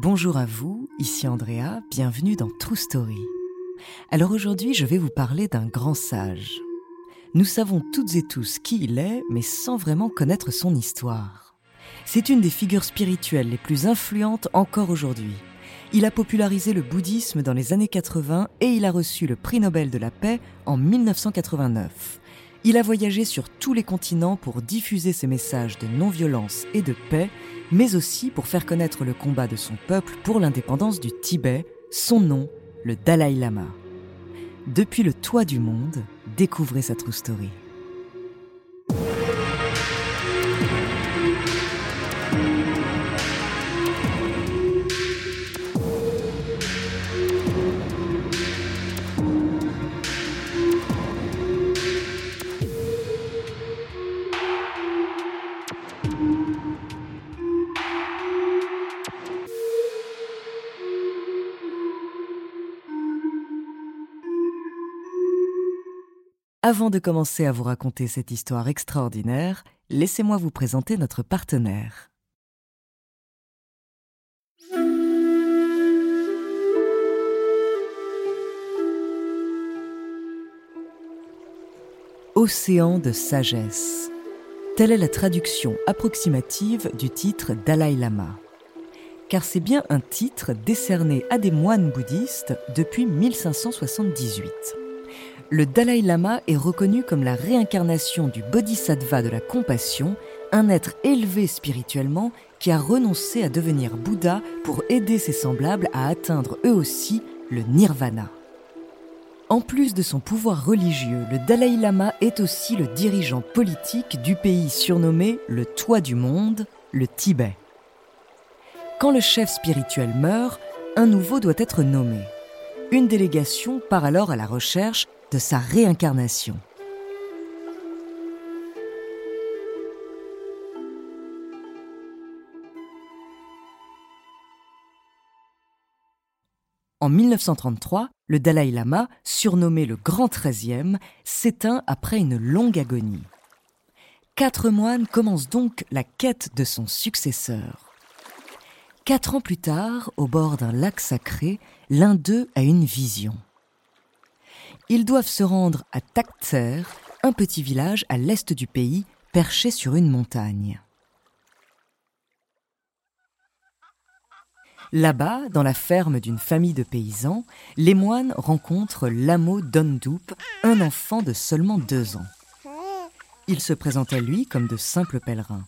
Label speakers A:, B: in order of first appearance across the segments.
A: Bonjour à vous, ici Andrea, bienvenue dans True Story. Alors aujourd'hui, je vais vous parler d'un grand sage. Nous savons toutes et tous qui il est, mais sans vraiment connaître son histoire. C'est une des figures spirituelles les plus influentes encore aujourd'hui. Il a popularisé le bouddhisme dans les années 80 et il a reçu le prix Nobel de la paix en 1989. Il a voyagé sur tous les continents pour diffuser ses messages de non-violence et de paix, mais aussi pour faire connaître le combat de son peuple pour l'indépendance du Tibet, son nom, le Dalai Lama. Depuis le toit du monde, découvrez sa true story. Avant de commencer à vous raconter cette histoire extraordinaire, laissez-moi vous présenter notre partenaire. Océan de sagesse. Telle est la traduction approximative du titre Dalai Lama. Car c'est bien un titre décerné à des moines bouddhistes depuis 1578 le Dalai Lama est reconnu comme la réincarnation du bodhisattva de la compassion, un être élevé spirituellement qui a renoncé à devenir Bouddha pour aider ses semblables à atteindre eux aussi le nirvana. En plus de son pouvoir religieux, le Dalai Lama est aussi le dirigeant politique du pays surnommé le Toit du Monde, le Tibet. Quand le chef spirituel meurt, un nouveau doit être nommé. Une délégation part alors à la recherche de sa réincarnation. En 1933, le Dalai Lama, surnommé le Grand Treizième, s'éteint après une longue agonie. Quatre moines commencent donc la quête de son successeur. Quatre ans plus tard, au bord d'un lac sacré, l'un d'eux a une vision ils doivent se rendre à Taktser, un petit village à l'est du pays, perché sur une montagne. Là-bas, dans la ferme d'une famille de paysans, les moines rencontrent Lamo Dondup, un enfant de seulement deux ans. Il se présente à lui comme de simples pèlerins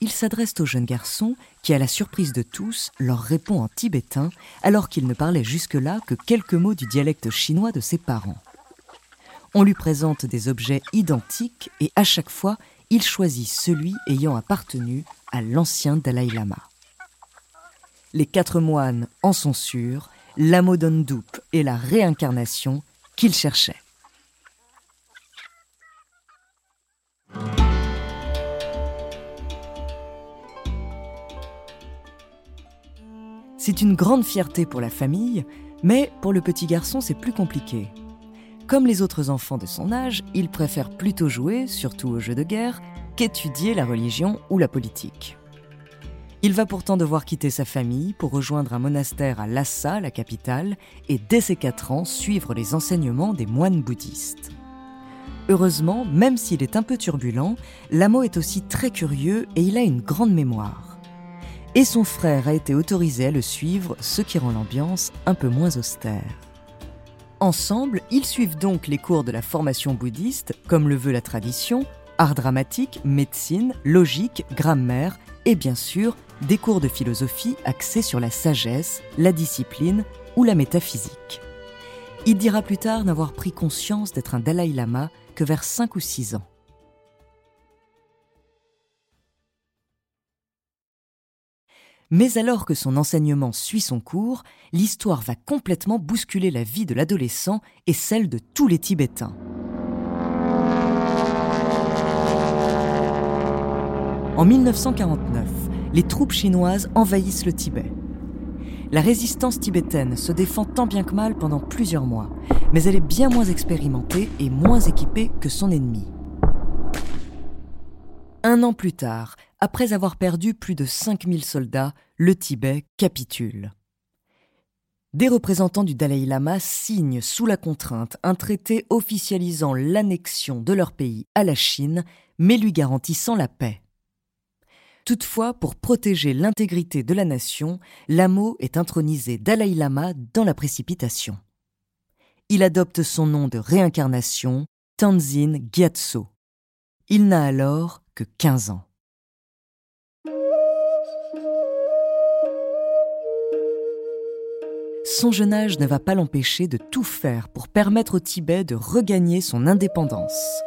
A: il s'adresse au jeune garçon qui, à la surprise de tous, leur répond en tibétain alors qu'il ne parlait jusque-là que quelques mots du dialecte chinois de ses parents. On lui présente des objets identiques et à chaque fois, il choisit celui ayant appartenu à l'ancien Dalai Lama. Les quatre moines en sont sûrs, l'Amodondup est la réincarnation qu'ils cherchaient. C'est une grande fierté pour la famille, mais pour le petit garçon, c'est plus compliqué. Comme les autres enfants de son âge, il préfère plutôt jouer, surtout aux jeux de guerre, qu'étudier la religion ou la politique. Il va pourtant devoir quitter sa famille pour rejoindre un monastère à Lhasa, la capitale, et dès ses 4 ans suivre les enseignements des moines bouddhistes. Heureusement, même s'il est un peu turbulent, Lamo est aussi très curieux et il a une grande mémoire et son frère a été autorisé à le suivre, ce qui rend l'ambiance un peu moins austère. Ensemble, ils suivent donc les cours de la formation bouddhiste, comme le veut la tradition, art dramatique, médecine, logique, grammaire et bien sûr des cours de philosophie axés sur la sagesse, la discipline ou la métaphysique. Il dira plus tard n'avoir pris conscience d'être un Dalai Lama que vers 5 ou 6 ans. Mais alors que son enseignement suit son cours, l'histoire va complètement bousculer la vie de l'adolescent et celle de tous les Tibétains. En 1949, les troupes chinoises envahissent le Tibet. La résistance tibétaine se défend tant bien que mal pendant plusieurs mois, mais elle est bien moins expérimentée et moins équipée que son ennemi. Un an plus tard, après avoir perdu plus de 5000 soldats, le Tibet capitule. Des représentants du Dalai Lama signent sous la contrainte un traité officialisant l'annexion de leur pays à la Chine, mais lui garantissant la paix. Toutefois, pour protéger l'intégrité de la nation, Lamo est intronisé Dalai Lama dans la précipitation. Il adopte son nom de réincarnation, Tanzin Gyatso. Il n'a alors que 15 ans. Son jeune âge ne va pas l'empêcher de tout faire pour permettre au Tibet de regagner son indépendance.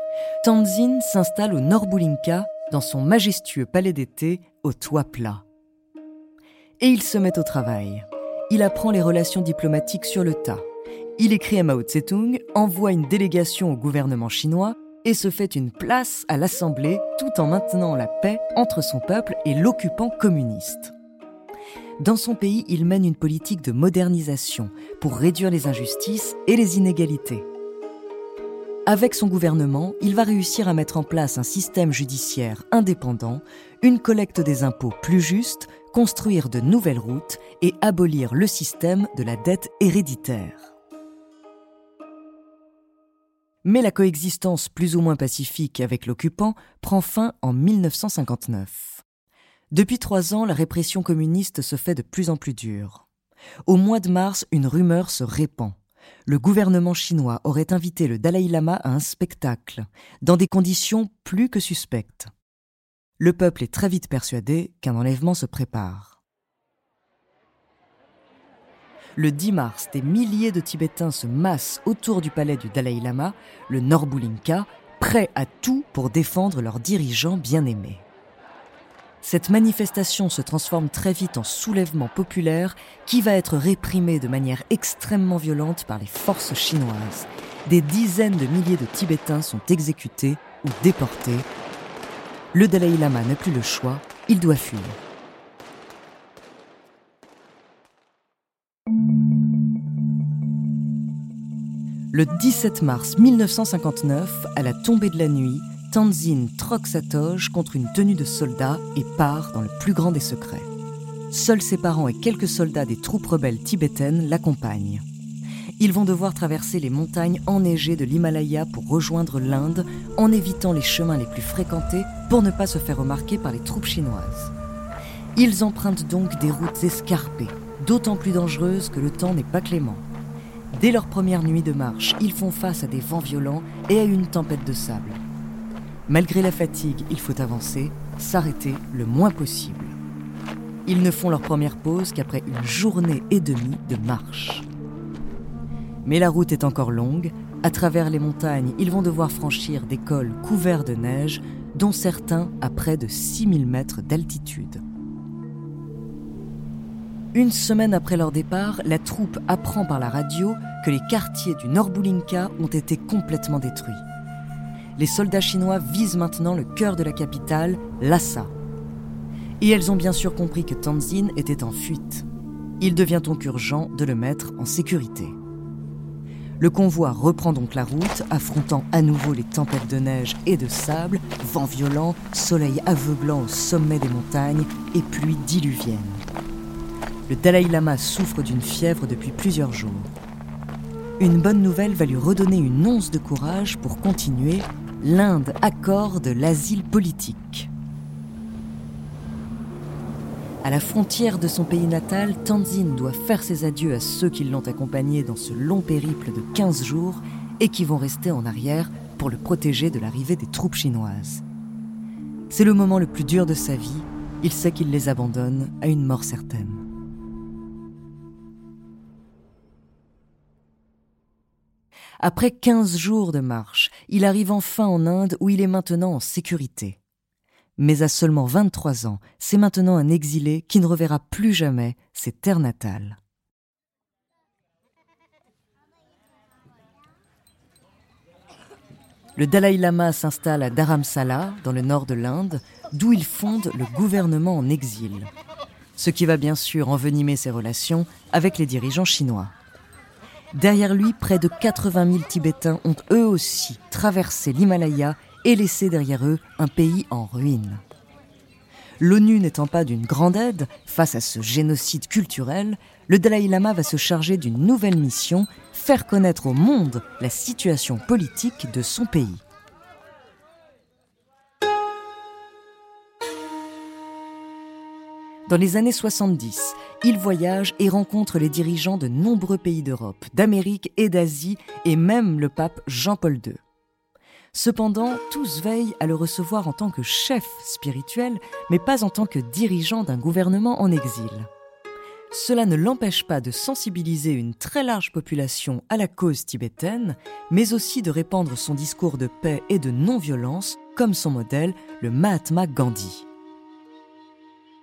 A: Tanzin s'installe au Nord Boulinka, dans son majestueux palais d'été au toit plat. Et il se met au travail. Il apprend les relations diplomatiques sur le tas. Il écrit à Mao Tse-tung, envoie une délégation au gouvernement chinois et se fait une place à l'Assemblée tout en maintenant la paix entre son peuple et l'occupant communiste. Dans son pays, il mène une politique de modernisation pour réduire les injustices et les inégalités. Avec son gouvernement, il va réussir à mettre en place un système judiciaire indépendant, une collecte des impôts plus juste, construire de nouvelles routes et abolir le système de la dette héréditaire. Mais la coexistence plus ou moins pacifique avec l'occupant prend fin en 1959. Depuis trois ans, la répression communiste se fait de plus en plus dure. Au mois de mars, une rumeur se répand le gouvernement chinois aurait invité le Dalai Lama à un spectacle, dans des conditions plus que suspectes. Le peuple est très vite persuadé qu'un enlèvement se prépare. Le 10 mars, des milliers de Tibétains se massent autour du palais du Dalai Lama, le Norbulinka, prêts à tout pour défendre leur dirigeant bien-aimé. Cette manifestation se transforme très vite en soulèvement populaire qui va être réprimé de manière extrêmement violente par les forces chinoises. Des dizaines de milliers de Tibétains sont exécutés ou déportés. Le Dalai Lama n'a plus le choix, il doit fuir. Le 17 mars 1959, à la tombée de la nuit, Tanzin troque sa toge contre une tenue de soldat et part dans le plus grand des secrets. Seuls ses parents et quelques soldats des troupes rebelles tibétaines l'accompagnent. Ils vont devoir traverser les montagnes enneigées de l'Himalaya pour rejoindre l'Inde en évitant les chemins les plus fréquentés pour ne pas se faire remarquer par les troupes chinoises. Ils empruntent donc des routes escarpées, d'autant plus dangereuses que le temps n'est pas clément. Dès leur première nuit de marche, ils font face à des vents violents et à une tempête de sable. Malgré la fatigue, il faut avancer, s'arrêter le moins possible. Ils ne font leur première pause qu'après une journée et demie de marche. Mais la route est encore longue. À travers les montagnes, ils vont devoir franchir des cols couverts de neige, dont certains à près de 6000 mètres d'altitude. Une semaine après leur départ, la troupe apprend par la radio que les quartiers du Nord-Boulinka ont été complètement détruits les soldats chinois visent maintenant le cœur de la capitale, Lhasa. Et elles ont bien sûr compris que Tanzin était en fuite. Il devient donc urgent de le mettre en sécurité. Le convoi reprend donc la route, affrontant à nouveau les tempêtes de neige et de sable, vent violent, soleil aveuglant au sommet des montagnes et pluie diluvienne. Le Dalai Lama souffre d'une fièvre depuis plusieurs jours. Une bonne nouvelle va lui redonner une once de courage pour continuer l'Inde accorde l'asile politique. À la frontière de son pays natal, Tanzin doit faire ses adieux à ceux qui l'ont accompagné dans ce long périple de 15 jours et qui vont rester en arrière pour le protéger de l'arrivée des troupes chinoises. C'est le moment le plus dur de sa vie, il sait qu'il les abandonne à une mort certaine. Après 15 jours de marche, il arrive enfin en Inde où il est maintenant en sécurité. Mais à seulement 23 ans, c'est maintenant un exilé qui ne reverra plus jamais ses terres natales. Le Dalai Lama s'installe à Dharamsala, dans le nord de l'Inde, d'où il fonde le gouvernement en exil. Ce qui va bien sûr envenimer ses relations avec les dirigeants chinois. Derrière lui, près de 80 000 Tibétains ont eux aussi traversé l'Himalaya et laissé derrière eux un pays en ruine. L'ONU n'étant pas d'une grande aide face à ce génocide culturel, le Dalai Lama va se charger d'une nouvelle mission, faire connaître au monde la situation politique de son pays. Dans les années 70, il voyage et rencontre les dirigeants de nombreux pays d'Europe, d'Amérique et d'Asie, et même le pape Jean-Paul II. Cependant, tous veillent à le recevoir en tant que chef spirituel, mais pas en tant que dirigeant d'un gouvernement en exil. Cela ne l'empêche pas de sensibiliser une très large population à la cause tibétaine, mais aussi de répandre son discours de paix et de non-violence, comme son modèle, le Mahatma Gandhi.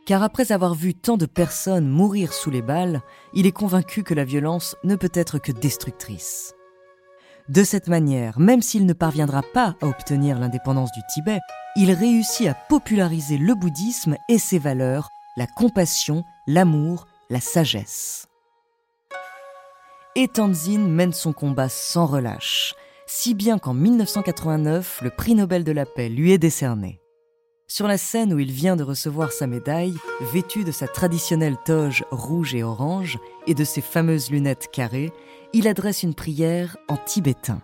A: Car après avoir vu tant de personnes mourir sous les balles, il est convaincu que la violence ne peut être que destructrice. De cette manière, même s'il ne parviendra pas à obtenir l'indépendance du Tibet, il réussit à populariser le bouddhisme et ses valeurs, la compassion, l'amour, la sagesse. Et Tanzin mène son combat sans relâche, si bien qu'en 1989, le prix Nobel de la paix lui est décerné. Sur la scène où il vient de recevoir sa médaille, vêtu de sa traditionnelle toge rouge et orange et de ses fameuses lunettes carrées, il adresse une prière en tibétain.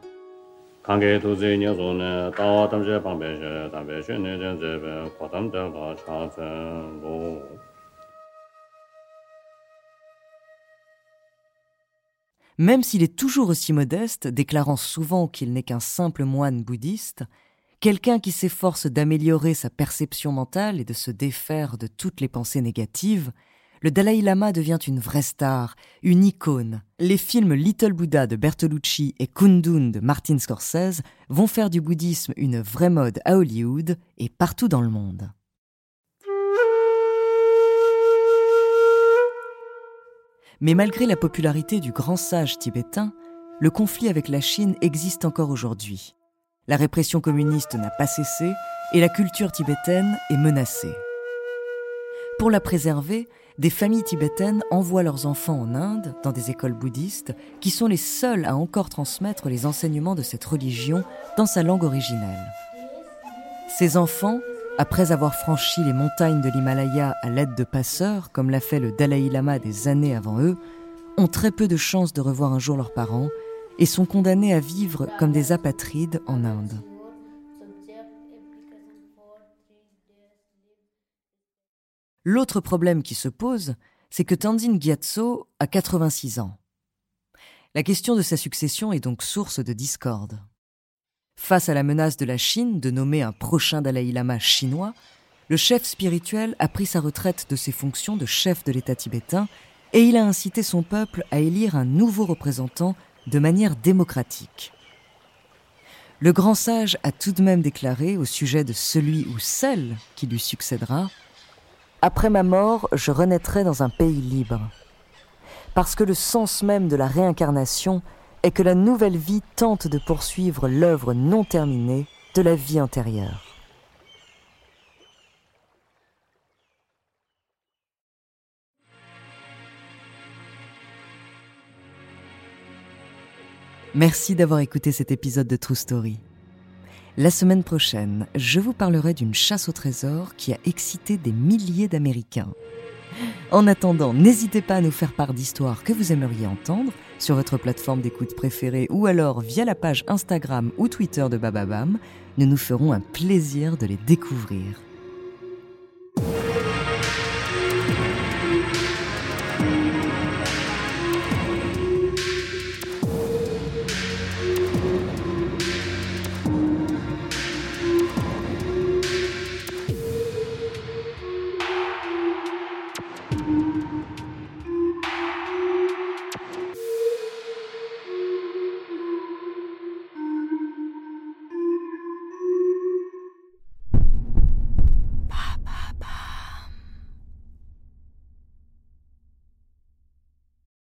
A: Même s'il est toujours aussi modeste, déclarant souvent qu'il n'est qu'un simple moine bouddhiste, quelqu'un qui s'efforce d'améliorer sa perception mentale et de se défaire de toutes les pensées négatives, le Dalai Lama devient une vraie star, une icône. Les films Little Buddha de Bertolucci et Kundun de Martin Scorsese vont faire du bouddhisme une vraie mode à Hollywood et partout dans le monde. Mais malgré la popularité du grand sage tibétain, le conflit avec la Chine existe encore aujourd'hui. La répression communiste n'a pas cessé et la culture tibétaine est menacée. Pour la préserver, des familles tibétaines envoient leurs enfants en Inde, dans des écoles bouddhistes, qui sont les seules à encore transmettre les enseignements de cette religion dans sa langue originelle. Ces enfants, après avoir franchi les montagnes de l'Himalaya à l'aide de passeurs, comme l'a fait le Dalai Lama des années avant eux, ont très peu de chances de revoir un jour leurs parents et sont condamnés à vivre comme des apatrides en Inde. L'autre problème qui se pose, c'est que Tenzin Gyatso a 86 ans. La question de sa succession est donc source de discorde. Face à la menace de la Chine de nommer un prochain Dalai Lama chinois, le chef spirituel a pris sa retraite de ses fonctions de chef de l'État tibétain et il a incité son peuple à élire un nouveau représentant de manière démocratique. Le grand sage a tout de même déclaré au sujet de celui ou celle qui lui succédera après ma mort, je renaîtrai dans un pays libre. Parce que le sens même de la réincarnation est que la nouvelle vie tente de poursuivre l'œuvre non terminée de la vie antérieure. Merci d'avoir écouté cet épisode de True Story. La semaine prochaine, je vous parlerai d'une chasse au trésor qui a excité des milliers d'Américains. En attendant, n'hésitez pas à nous faire part d'histoires que vous aimeriez entendre sur votre plateforme d'écoute préférée ou alors via la page Instagram ou Twitter de Bababam. Nous nous ferons un plaisir de les découvrir.